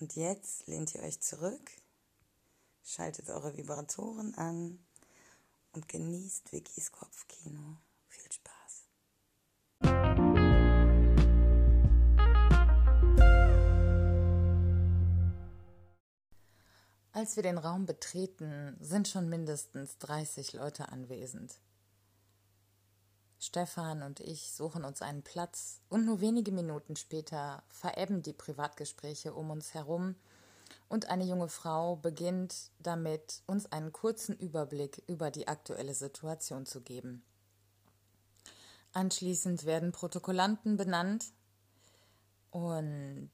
Und jetzt lehnt ihr euch zurück, schaltet eure Vibratoren an und genießt Vickys Kopfkino. Viel Spaß. Als wir den Raum betreten, sind schon mindestens 30 Leute anwesend. Stefan und ich suchen uns einen Platz und nur wenige Minuten später verebben die Privatgespräche um uns herum und eine junge Frau beginnt damit, uns einen kurzen Überblick über die aktuelle Situation zu geben. Anschließend werden Protokollanten benannt und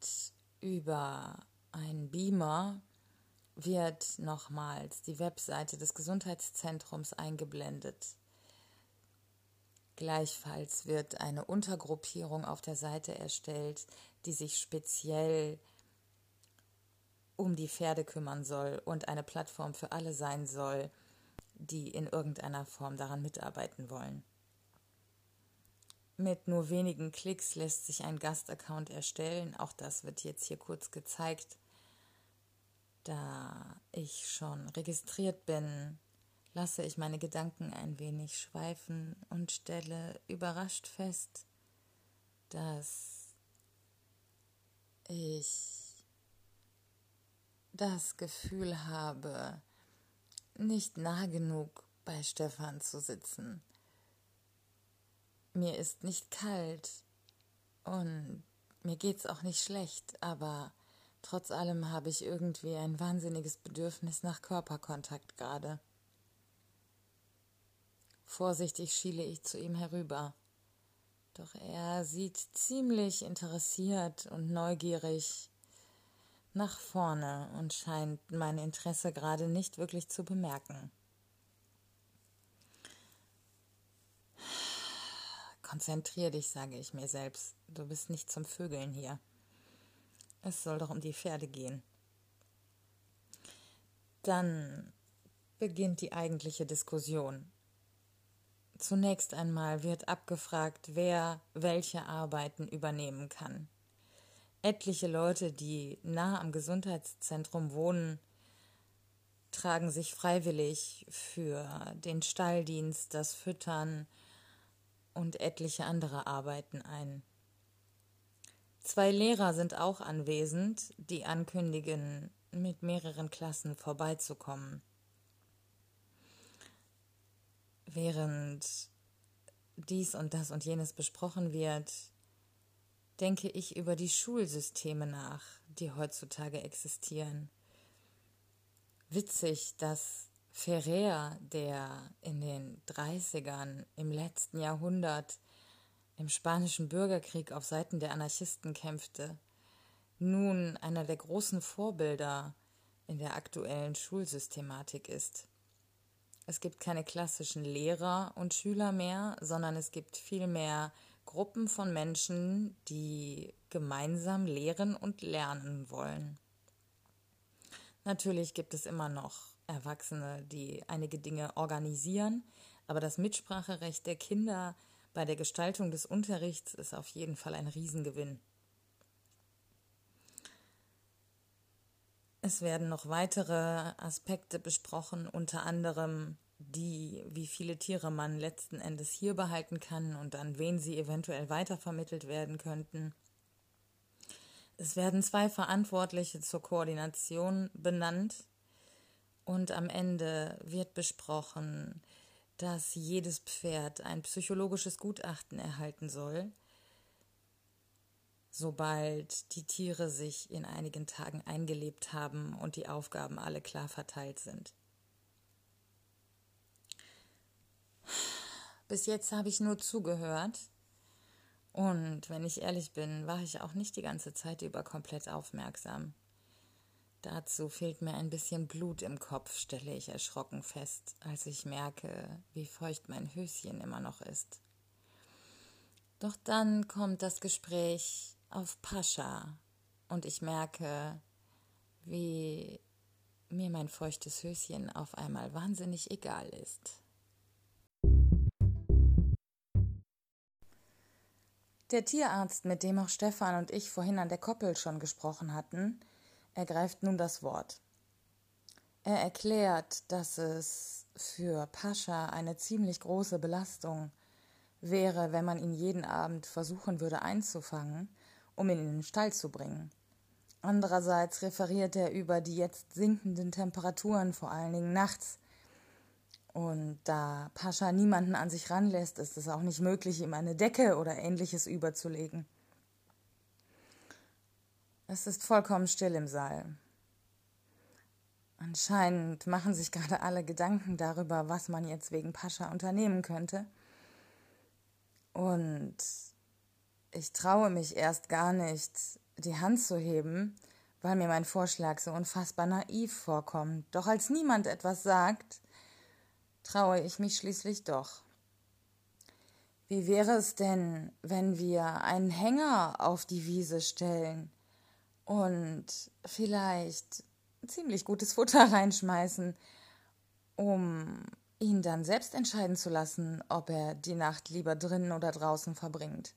über einen Beamer wird nochmals die Webseite des Gesundheitszentrums eingeblendet. Gleichfalls wird eine Untergruppierung auf der Seite erstellt, die sich speziell um die Pferde kümmern soll und eine Plattform für alle sein soll, die in irgendeiner Form daran mitarbeiten wollen. Mit nur wenigen Klicks lässt sich ein Gastaccount erstellen. Auch das wird jetzt hier kurz gezeigt. Da ich schon registriert bin, lasse ich meine Gedanken ein wenig schweifen und stelle überrascht fest, dass ich das Gefühl habe, nicht nah genug bei Stefan zu sitzen. Mir ist nicht kalt und mir geht's auch nicht schlecht, aber trotz allem habe ich irgendwie ein wahnsinniges Bedürfnis nach Körperkontakt gerade. Vorsichtig schiele ich zu ihm herüber. Doch er sieht ziemlich interessiert und neugierig nach vorne und scheint mein Interesse gerade nicht wirklich zu bemerken. Konzentrier dich, sage ich mir selbst. Du bist nicht zum Vögeln hier. Es soll doch um die Pferde gehen. Dann beginnt die eigentliche Diskussion. Zunächst einmal wird abgefragt, wer welche Arbeiten übernehmen kann. Etliche Leute, die nah am Gesundheitszentrum wohnen, tragen sich freiwillig für den Stalldienst, das Füttern und etliche andere Arbeiten ein. Zwei Lehrer sind auch anwesend, die ankündigen, mit mehreren Klassen vorbeizukommen während dies und das und jenes besprochen wird, denke ich über die Schulsysteme nach, die heutzutage existieren. Witzig, dass Ferrer, der in den 30ern im letzten Jahrhundert im spanischen Bürgerkrieg auf Seiten der Anarchisten kämpfte, nun einer der großen Vorbilder in der aktuellen Schulsystematik ist. Es gibt keine klassischen Lehrer und Schüler mehr, sondern es gibt vielmehr Gruppen von Menschen, die gemeinsam lehren und lernen wollen. Natürlich gibt es immer noch Erwachsene, die einige Dinge organisieren, aber das Mitspracherecht der Kinder bei der Gestaltung des Unterrichts ist auf jeden Fall ein Riesengewinn. Es werden noch weitere Aspekte besprochen, unter anderem die, wie viele Tiere man letzten Endes hier behalten kann und an wen sie eventuell weitervermittelt werden könnten. Es werden zwei Verantwortliche zur Koordination benannt und am Ende wird besprochen, dass jedes Pferd ein psychologisches Gutachten erhalten soll, sobald die Tiere sich in einigen Tagen eingelebt haben und die Aufgaben alle klar verteilt sind. Bis jetzt habe ich nur zugehört. Und wenn ich ehrlich bin, war ich auch nicht die ganze Zeit über komplett aufmerksam. Dazu fehlt mir ein bisschen Blut im Kopf, stelle ich erschrocken fest, als ich merke, wie feucht mein Höschen immer noch ist. Doch dann kommt das Gespräch auf Pascha und ich merke, wie mir mein feuchtes Höschen auf einmal wahnsinnig egal ist. Der Tierarzt, mit dem auch Stefan und ich vorhin an der Koppel schon gesprochen hatten, ergreift nun das Wort. Er erklärt, dass es für Pascha eine ziemlich große Belastung wäre, wenn man ihn jeden Abend versuchen würde einzufangen, um ihn in den Stall zu bringen. Andererseits referiert er über die jetzt sinkenden Temperaturen, vor allen Dingen nachts, und da Pascha niemanden an sich ranlässt, ist es auch nicht möglich, ihm eine Decke oder ähnliches überzulegen. Es ist vollkommen still im Saal. Anscheinend machen sich gerade alle Gedanken darüber, was man jetzt wegen Pascha unternehmen könnte. Und ich traue mich erst gar nicht, die Hand zu heben, weil mir mein Vorschlag so unfassbar naiv vorkommt. Doch als niemand etwas sagt, traue ich mich schließlich doch. Wie wäre es denn, wenn wir einen Hänger auf die Wiese stellen und vielleicht ziemlich gutes Futter reinschmeißen, um ihn dann selbst entscheiden zu lassen, ob er die Nacht lieber drinnen oder draußen verbringt.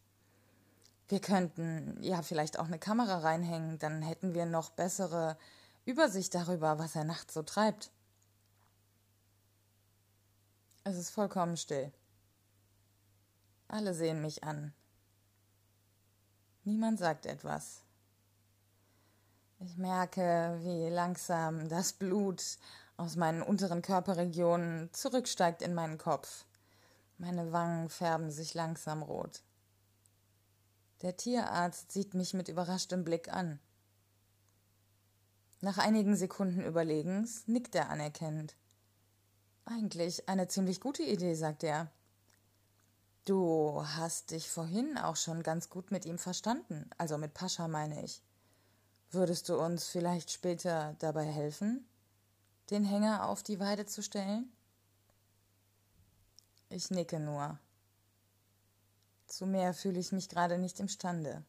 Wir könnten ja vielleicht auch eine Kamera reinhängen, dann hätten wir noch bessere Übersicht darüber, was er nachts so treibt. Es ist vollkommen still. Alle sehen mich an. Niemand sagt etwas. Ich merke, wie langsam das Blut aus meinen unteren Körperregionen zurücksteigt in meinen Kopf. Meine Wangen färben sich langsam rot. Der Tierarzt sieht mich mit überraschtem Blick an. Nach einigen Sekunden Überlegens nickt er anerkennend. Eigentlich eine ziemlich gute Idee, sagt er. Du hast dich vorhin auch schon ganz gut mit ihm verstanden, also mit Pascha meine ich. Würdest du uns vielleicht später dabei helfen, den Hänger auf die Weide zu stellen? Ich nicke nur. Zu mehr fühle ich mich gerade nicht imstande.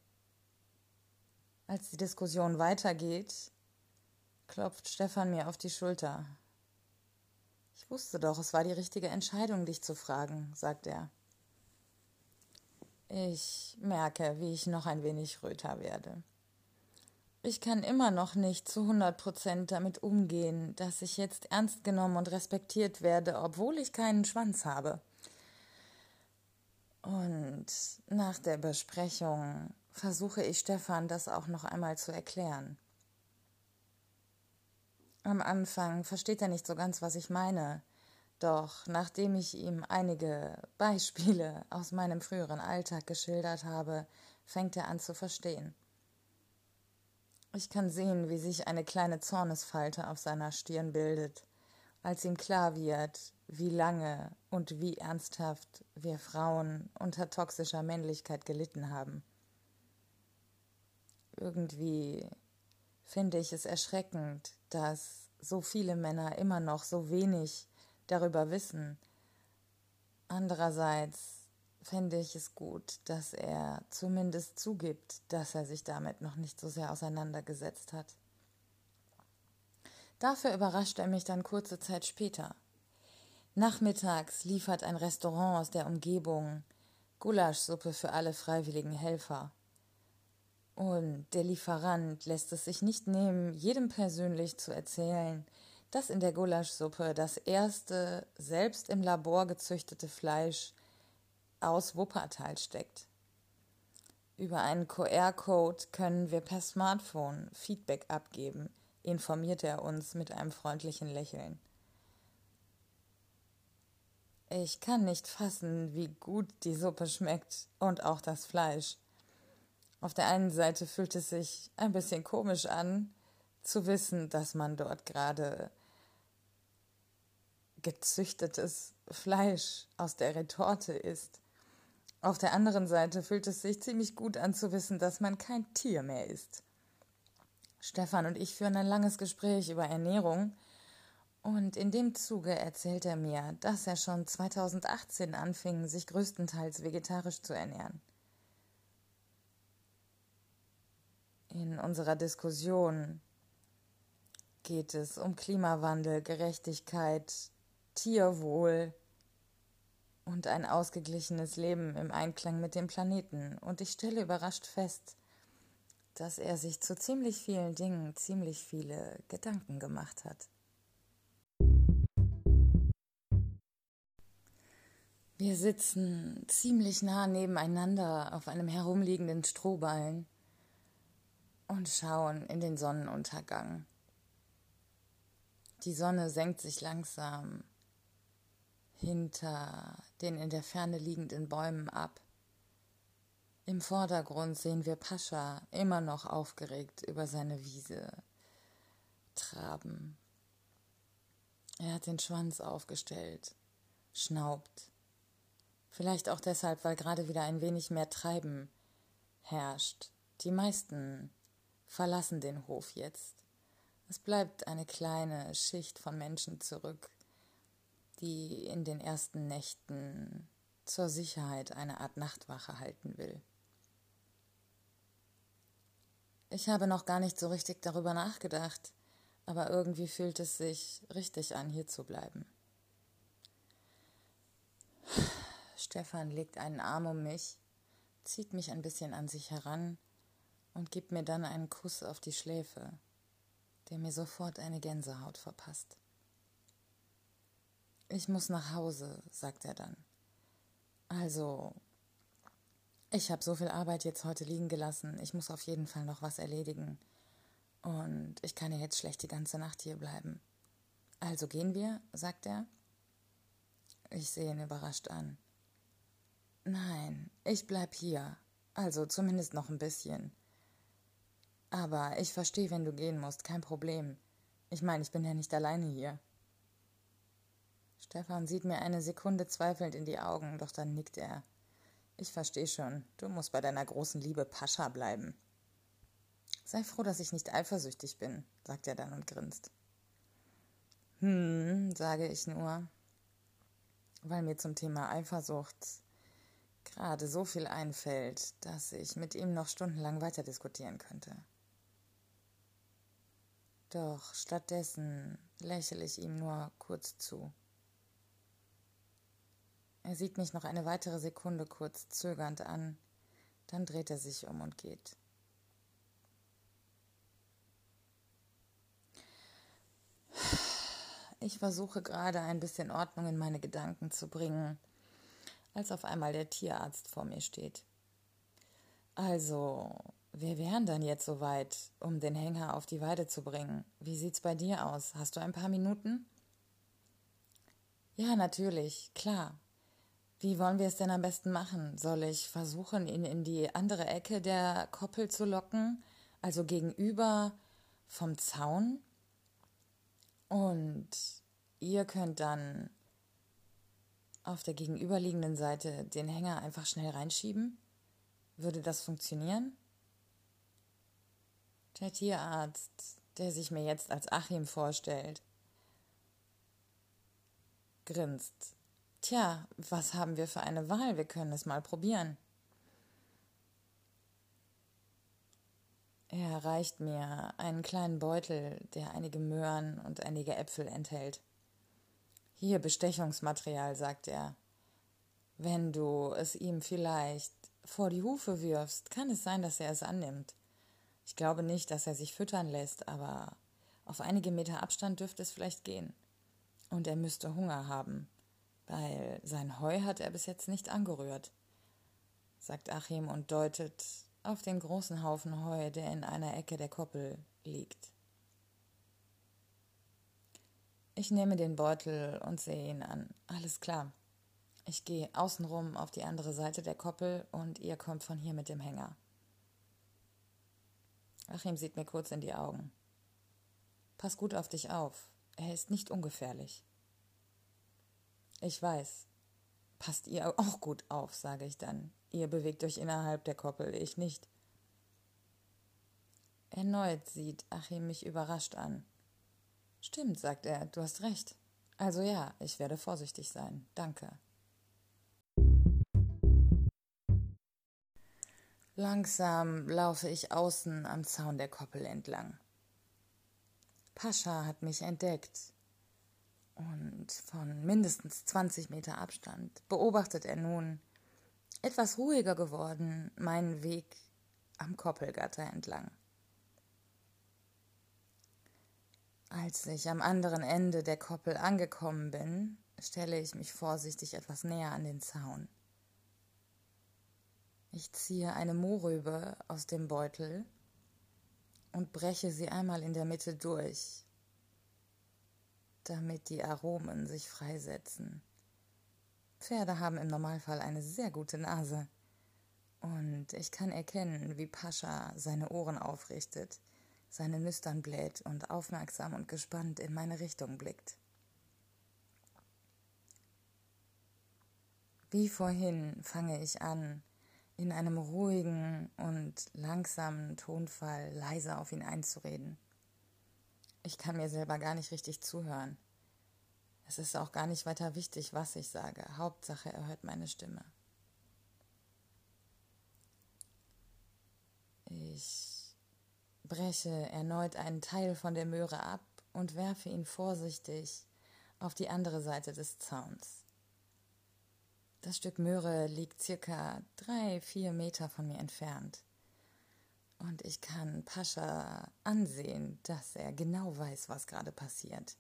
Als die Diskussion weitergeht, klopft Stefan mir auf die Schulter. Ich wusste doch, es war die richtige Entscheidung, dich zu fragen, sagt er. Ich merke, wie ich noch ein wenig röter werde. Ich kann immer noch nicht zu hundert Prozent damit umgehen, dass ich jetzt ernst genommen und respektiert werde, obwohl ich keinen Schwanz habe. Und nach der Besprechung versuche ich Stefan das auch noch einmal zu erklären. Am Anfang versteht er nicht so ganz, was ich meine. Doch nachdem ich ihm einige Beispiele aus meinem früheren Alltag geschildert habe, fängt er an zu verstehen. Ich kann sehen, wie sich eine kleine Zornesfalte auf seiner Stirn bildet, als ihm klar wird, wie lange und wie ernsthaft wir Frauen unter toxischer Männlichkeit gelitten haben. Irgendwie finde ich es erschreckend, dass so viele Männer immer noch so wenig darüber wissen. Andererseits fände ich es gut, dass er zumindest zugibt, dass er sich damit noch nicht so sehr auseinandergesetzt hat. Dafür überrascht er mich dann kurze Zeit später. Nachmittags liefert ein Restaurant aus der Umgebung Gulaschsuppe für alle freiwilligen Helfer. Und der Lieferant lässt es sich nicht nehmen, jedem persönlich zu erzählen, dass in der Gulaschsuppe das erste selbst im Labor gezüchtete Fleisch aus Wuppertal steckt. Über einen QR-Code können wir per Smartphone Feedback abgeben, informiert er uns mit einem freundlichen Lächeln. Ich kann nicht fassen, wie gut die Suppe schmeckt und auch das Fleisch. Auf der einen Seite fühlt es sich ein bisschen komisch an, zu wissen, dass man dort gerade gezüchtetes Fleisch aus der Retorte isst. Auf der anderen Seite fühlt es sich ziemlich gut an zu wissen, dass man kein Tier mehr ist. Stefan und ich führen ein langes Gespräch über Ernährung und in dem Zuge erzählt er mir, dass er schon 2018 anfing, sich größtenteils vegetarisch zu ernähren. In unserer Diskussion geht es um Klimawandel, Gerechtigkeit, Tierwohl und ein ausgeglichenes Leben im Einklang mit dem Planeten. Und ich stelle überrascht fest, dass er sich zu ziemlich vielen Dingen ziemlich viele Gedanken gemacht hat. Wir sitzen ziemlich nah nebeneinander auf einem herumliegenden Strohballen und schauen in den Sonnenuntergang. Die Sonne senkt sich langsam hinter den in der Ferne liegenden Bäumen ab. Im Vordergrund sehen wir Pascha immer noch aufgeregt über seine Wiese traben. Er hat den Schwanz aufgestellt, schnaubt. Vielleicht auch deshalb, weil gerade wieder ein wenig mehr Treiben herrscht. Die meisten verlassen den Hof jetzt. Es bleibt eine kleine Schicht von Menschen zurück, die in den ersten Nächten zur Sicherheit eine Art Nachtwache halten will. Ich habe noch gar nicht so richtig darüber nachgedacht, aber irgendwie fühlt es sich richtig an, hier zu bleiben. Stefan legt einen Arm um mich, zieht mich ein bisschen an sich heran und gibt mir dann einen Kuss auf die Schläfe, der mir sofort eine Gänsehaut verpasst. Ich muss nach Hause, sagt er dann. Also, ich habe so viel Arbeit jetzt heute liegen gelassen. Ich muss auf jeden Fall noch was erledigen. Und ich kann ja jetzt schlecht die ganze Nacht hier bleiben. Also gehen wir, sagt er. Ich sehe ihn überrascht an. Nein, ich bleib hier. Also zumindest noch ein bisschen. Aber ich verstehe, wenn du gehen musst, kein Problem. Ich meine, ich bin ja nicht alleine hier. Stefan sieht mir eine Sekunde zweifelnd in die Augen, doch dann nickt er. Ich verstehe schon, du musst bei deiner großen Liebe Pascha bleiben. Sei froh, dass ich nicht eifersüchtig bin, sagt er dann und grinst. Hm, sage ich nur, weil mir zum Thema Eifersucht gerade so viel einfällt, dass ich mit ihm noch stundenlang weiter diskutieren könnte. Doch stattdessen lächle ich ihm nur kurz zu. Er sieht mich noch eine weitere Sekunde kurz zögernd an, dann dreht er sich um und geht. Ich versuche gerade ein bisschen Ordnung in meine Gedanken zu bringen, als auf einmal der Tierarzt vor mir steht. Also, wir wären dann jetzt soweit, um den Hänger auf die Weide zu bringen. Wie sieht's bei dir aus? Hast du ein paar Minuten? Ja, natürlich, klar. Wie wollen wir es denn am besten machen? Soll ich versuchen, ihn in die andere Ecke der Koppel zu locken, also gegenüber vom Zaun? Und ihr könnt dann auf der gegenüberliegenden Seite den Hänger einfach schnell reinschieben? Würde das funktionieren? Der Tierarzt, der sich mir jetzt als Achim vorstellt, grinst. Tja, was haben wir für eine Wahl? Wir können es mal probieren. Er reicht mir einen kleinen Beutel, der einige Möhren und einige Äpfel enthält. Hier Bestechungsmaterial, sagt er. Wenn du es ihm vielleicht vor die Hufe wirfst, kann es sein, dass er es annimmt. Ich glaube nicht, dass er sich füttern lässt, aber auf einige Meter Abstand dürfte es vielleicht gehen. Und er müsste Hunger haben weil sein Heu hat er bis jetzt nicht angerührt, sagt Achim und deutet auf den großen Haufen Heu, der in einer Ecke der Koppel liegt. Ich nehme den Beutel und sehe ihn an. Alles klar. Ich gehe außenrum auf die andere Seite der Koppel und ihr kommt von hier mit dem Hänger. Achim sieht mir kurz in die Augen. Pass gut auf dich auf. Er ist nicht ungefährlich. Ich weiß. Passt ihr auch gut auf, sage ich dann. Ihr bewegt euch innerhalb der Koppel, ich nicht. Erneut sieht Achim mich überrascht an. Stimmt, sagt er, du hast recht. Also ja, ich werde vorsichtig sein. Danke. Langsam laufe ich außen am Zaun der Koppel entlang. Pascha hat mich entdeckt und von mindestens 20 Meter Abstand beobachtet er nun, etwas ruhiger geworden, meinen Weg am Koppelgatter entlang. Als ich am anderen Ende der Koppel angekommen bin, stelle ich mich vorsichtig etwas näher an den Zaun. Ich ziehe eine Mohrrübe aus dem Beutel und breche sie einmal in der Mitte durch, damit die Aromen sich freisetzen. Pferde haben im Normalfall eine sehr gute Nase. Und ich kann erkennen, wie Pascha seine Ohren aufrichtet, seine Nüstern bläht und aufmerksam und gespannt in meine Richtung blickt. Wie vorhin fange ich an, in einem ruhigen und langsamen Tonfall leise auf ihn einzureden. Ich kann mir selber gar nicht richtig zuhören. Es ist auch gar nicht weiter wichtig, was ich sage. Hauptsache, er hört meine Stimme. Ich breche erneut einen Teil von der Möhre ab und werfe ihn vorsichtig auf die andere Seite des Zauns. Das Stück Möhre liegt circa drei, vier Meter von mir entfernt. Und ich kann Pascha ansehen, dass er genau weiß, was gerade passiert.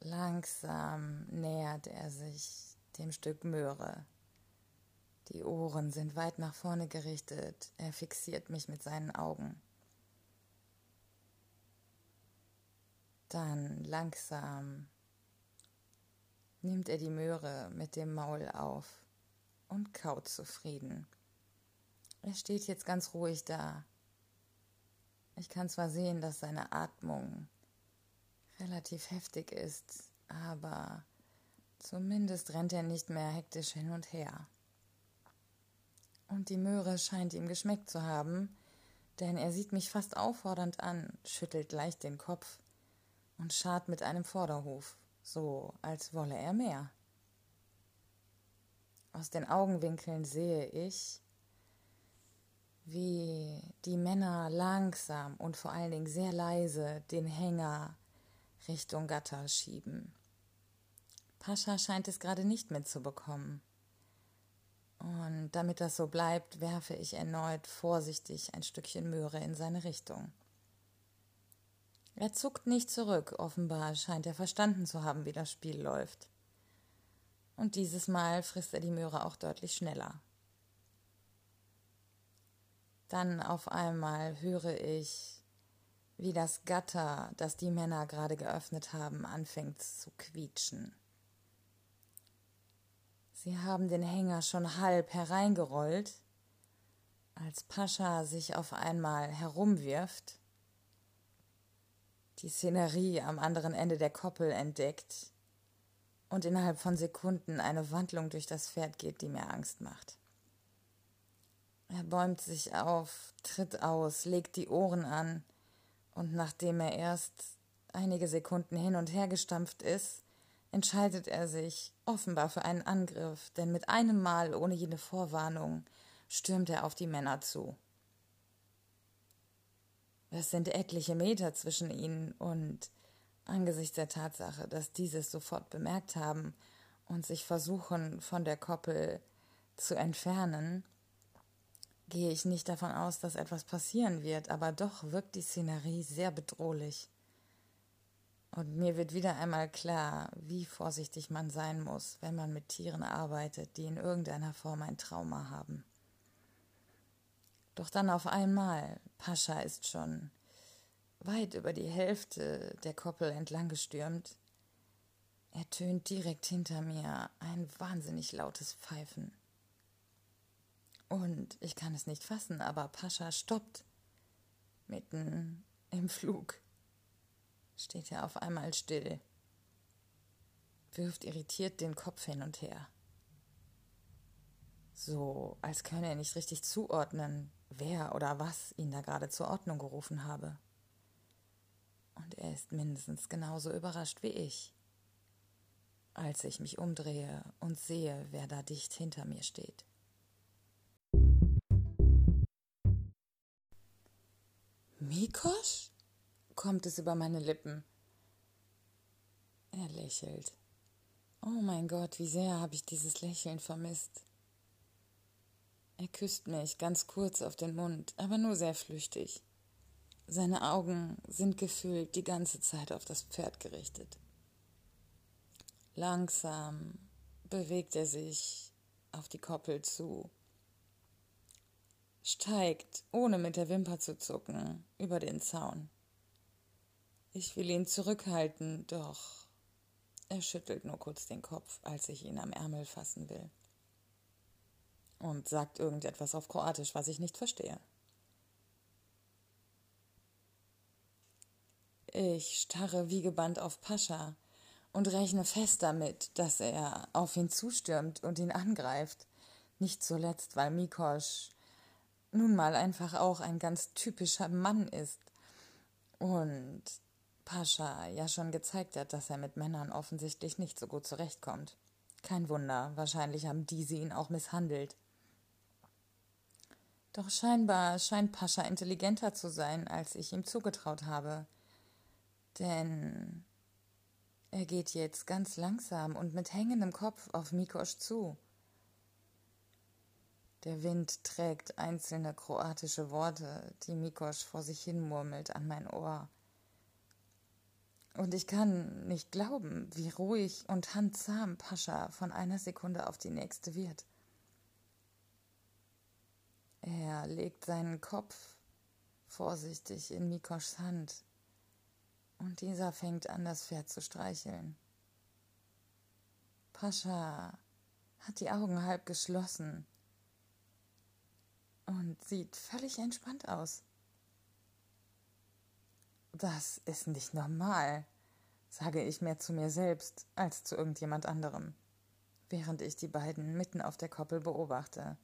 Langsam nähert er sich dem Stück Möhre. Die Ohren sind weit nach vorne gerichtet. Er fixiert mich mit seinen Augen. Dann langsam nimmt er die Möhre mit dem Maul auf und kaut zufrieden. Er steht jetzt ganz ruhig da. Ich kann zwar sehen, dass seine Atmung relativ heftig ist, aber zumindest rennt er nicht mehr hektisch hin und her. Und die Möhre scheint ihm geschmeckt zu haben, denn er sieht mich fast auffordernd an, schüttelt leicht den Kopf und scharrt mit einem Vorderhuf so als wolle er mehr. Aus den Augenwinkeln sehe ich, wie die Männer langsam und vor allen Dingen sehr leise den Hänger Richtung Gatter schieben. Pascha scheint es gerade nicht mitzubekommen. Und damit das so bleibt, werfe ich erneut vorsichtig ein Stückchen Möhre in seine Richtung. Er zuckt nicht zurück, offenbar scheint er verstanden zu haben, wie das Spiel läuft. Und dieses Mal frisst er die Möhre auch deutlich schneller. Dann auf einmal höre ich, wie das Gatter, das die Männer gerade geöffnet haben, anfängt zu quietschen. Sie haben den Hänger schon halb hereingerollt, als Pascha sich auf einmal herumwirft die Szenerie am anderen Ende der Koppel entdeckt und innerhalb von Sekunden eine Wandlung durch das Pferd geht, die mir Angst macht. Er bäumt sich auf, tritt aus, legt die Ohren an, und nachdem er erst einige Sekunden hin und her gestampft ist, entscheidet er sich offenbar für einen Angriff, denn mit einem Mal ohne jede Vorwarnung stürmt er auf die Männer zu. Es sind etliche Meter zwischen ihnen und angesichts der Tatsache, dass dieses sofort bemerkt haben und sich versuchen, von der Koppel zu entfernen, gehe ich nicht davon aus, dass etwas passieren wird, aber doch wirkt die Szenerie sehr bedrohlich. Und mir wird wieder einmal klar, wie vorsichtig man sein muss, wenn man mit Tieren arbeitet, die in irgendeiner Form ein Trauma haben. Doch dann auf einmal, Pascha ist schon weit über die Hälfte der Koppel entlang gestürmt, ertönt direkt hinter mir ein wahnsinnig lautes Pfeifen. Und ich kann es nicht fassen, aber Pascha stoppt. Mitten im Flug steht er auf einmal still, wirft irritiert den Kopf hin und her. So, als könne er nicht richtig zuordnen, wer oder was ihn da gerade zur Ordnung gerufen habe. Und er ist mindestens genauso überrascht wie ich, als ich mich umdrehe und sehe, wer da dicht hinter mir steht. Mikosch? Kommt es über meine Lippen. Er lächelt. Oh mein Gott, wie sehr habe ich dieses Lächeln vermisst. Er küsst mich ganz kurz auf den Mund, aber nur sehr flüchtig. Seine Augen sind gefühlt die ganze Zeit auf das Pferd gerichtet. Langsam bewegt er sich auf die Koppel zu, steigt, ohne mit der Wimper zu zucken, über den Zaun. Ich will ihn zurückhalten, doch er schüttelt nur kurz den Kopf, als ich ihn am Ärmel fassen will. Und sagt irgendetwas auf Kroatisch, was ich nicht verstehe. Ich starre wie gebannt auf Pascha und rechne fest damit, dass er auf ihn zustürmt und ihn angreift. Nicht zuletzt, weil Mikosch nun mal einfach auch ein ganz typischer Mann ist. Und Pascha ja schon gezeigt hat, dass er mit Männern offensichtlich nicht so gut zurechtkommt. Kein Wunder, wahrscheinlich haben diese ihn auch misshandelt. Doch scheinbar scheint Pascha intelligenter zu sein, als ich ihm zugetraut habe. Denn er geht jetzt ganz langsam und mit hängendem Kopf auf Mikosch zu. Der Wind trägt einzelne kroatische Worte, die Mikosch vor sich hin murmelt, an mein Ohr. Und ich kann nicht glauben, wie ruhig und handzahm Pascha von einer Sekunde auf die nächste wird. Er legt seinen Kopf vorsichtig in Mikoschs Hand und dieser fängt an, das Pferd zu streicheln. Pascha hat die Augen halb geschlossen und sieht völlig entspannt aus. Das ist nicht normal, sage ich mehr zu mir selbst als zu irgendjemand anderem, während ich die beiden mitten auf der Koppel beobachte.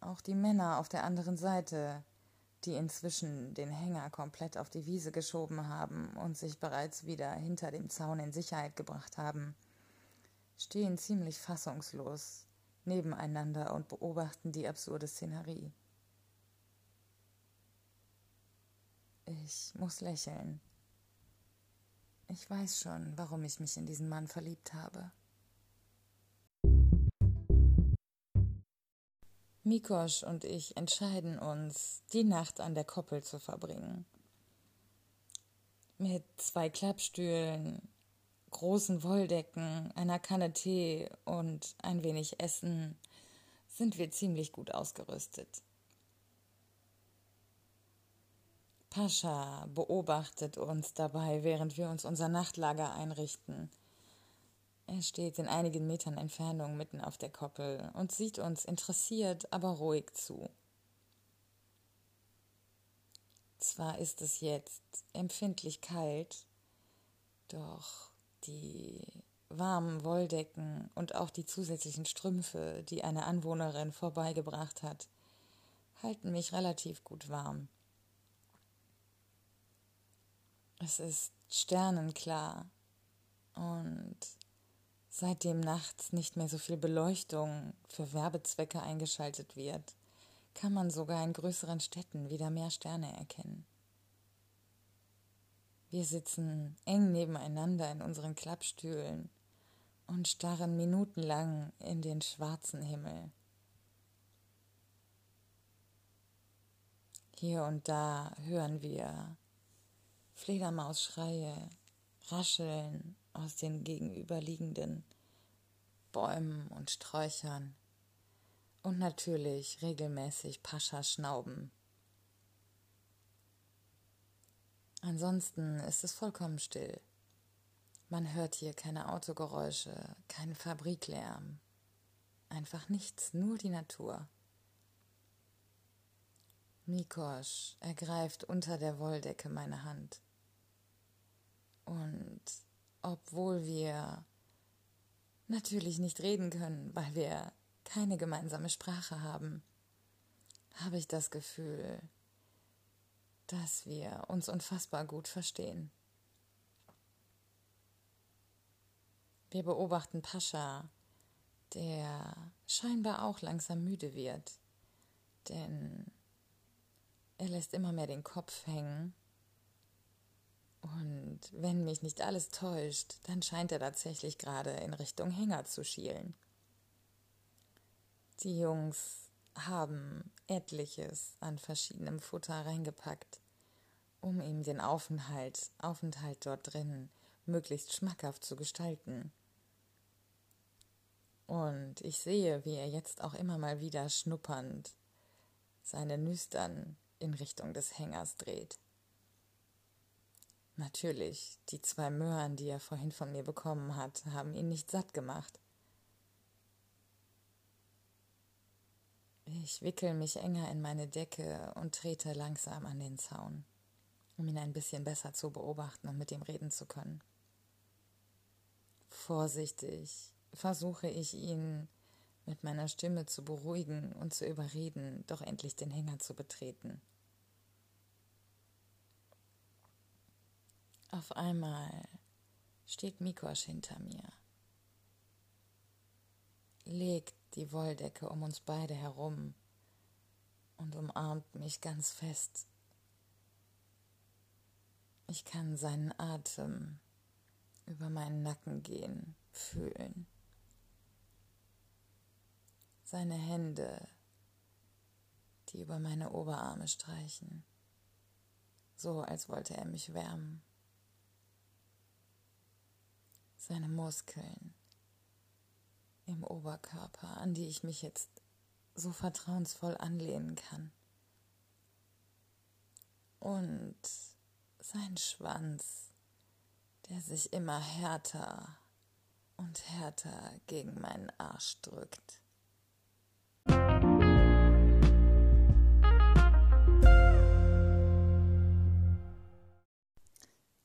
Auch die Männer auf der anderen Seite die inzwischen den Hänger komplett auf die Wiese geschoben haben und sich bereits wieder hinter dem Zaun in Sicherheit gebracht haben, stehen ziemlich fassungslos nebeneinander und beobachten die absurde Szenerie. Ich muss lächeln. Ich weiß schon, warum ich mich in diesen Mann verliebt habe. Mikosch und ich entscheiden uns, die Nacht an der Koppel zu verbringen. Mit zwei Klappstühlen, großen Wolldecken, einer Kanne Tee und ein wenig Essen sind wir ziemlich gut ausgerüstet. Pascha beobachtet uns dabei, während wir uns unser Nachtlager einrichten – er steht in einigen Metern Entfernung mitten auf der Koppel und sieht uns interessiert, aber ruhig zu. Zwar ist es jetzt empfindlich kalt, doch die warmen Wolldecken und auch die zusätzlichen Strümpfe, die eine Anwohnerin vorbeigebracht hat, halten mich relativ gut warm. Es ist sternenklar und Seitdem nachts nicht mehr so viel Beleuchtung für Werbezwecke eingeschaltet wird, kann man sogar in größeren Städten wieder mehr Sterne erkennen. Wir sitzen eng nebeneinander in unseren Klappstühlen und starren minutenlang in den schwarzen Himmel. Hier und da hören wir Fledermausschreie, Rascheln aus den gegenüberliegenden Bäumen und Sträuchern. Und natürlich regelmäßig Pascha schnauben. Ansonsten ist es vollkommen still. Man hört hier keine Autogeräusche, keinen Fabriklärm. Einfach nichts, nur die Natur. Mikosch ergreift unter der Wolldecke meine Hand. Und obwohl wir natürlich nicht reden können, weil wir keine gemeinsame Sprache haben, habe ich das Gefühl, dass wir uns unfassbar gut verstehen. Wir beobachten Pascha, der scheinbar auch langsam müde wird, denn er lässt immer mehr den Kopf hängen. Und wenn mich nicht alles täuscht, dann scheint er tatsächlich gerade in Richtung Hänger zu schielen. Die Jungs haben etliches an verschiedenem Futter reingepackt, um ihm den Aufenthalt, Aufenthalt dort drin möglichst schmackhaft zu gestalten. Und ich sehe, wie er jetzt auch immer mal wieder schnuppernd seine Nüstern in Richtung des Hängers dreht. Natürlich, die zwei Möhren, die er vorhin von mir bekommen hat, haben ihn nicht satt gemacht. Ich wickel mich enger in meine Decke und trete langsam an den Zaun, um ihn ein bisschen besser zu beobachten und mit ihm reden zu können. Vorsichtig versuche ich ihn mit meiner Stimme zu beruhigen und zu überreden, doch endlich den Hänger zu betreten. Auf einmal steht Mikosch hinter mir, legt die Wolldecke um uns beide herum und umarmt mich ganz fest. Ich kann seinen Atem über meinen Nacken gehen, fühlen seine Hände, die über meine Oberarme streichen, so als wollte er mich wärmen. Seine Muskeln im Oberkörper, an die ich mich jetzt so vertrauensvoll anlehnen kann. Und sein Schwanz, der sich immer härter und härter gegen meinen Arsch drückt.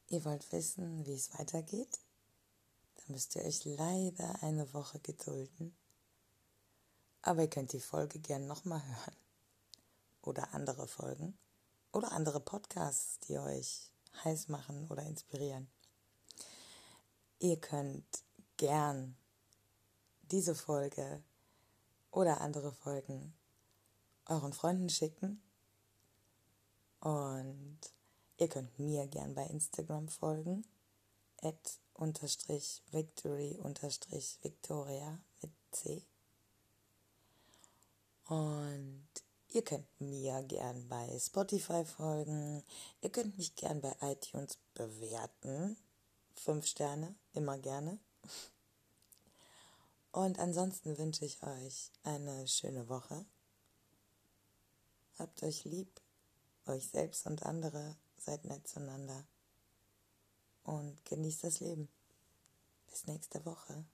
Ihr wollt wissen, wie es weitergeht? Dann müsst ihr euch leider eine Woche gedulden. Aber ihr könnt die Folge gern nochmal hören. Oder andere Folgen. Oder andere Podcasts, die euch heiß machen oder inspirieren. Ihr könnt gern diese Folge oder andere Folgen euren Freunden schicken und Ihr könnt mir gern bei Instagram folgen. Unterstrich victory unterstrich victoria mit C. Und ihr könnt mir gern bei Spotify folgen. Ihr könnt mich gern bei iTunes bewerten. Fünf Sterne, immer gerne. Und ansonsten wünsche ich euch eine schöne Woche. Habt euch lieb, euch selbst und andere seid nett zueinander und genießt das Leben. Bis nächste Woche.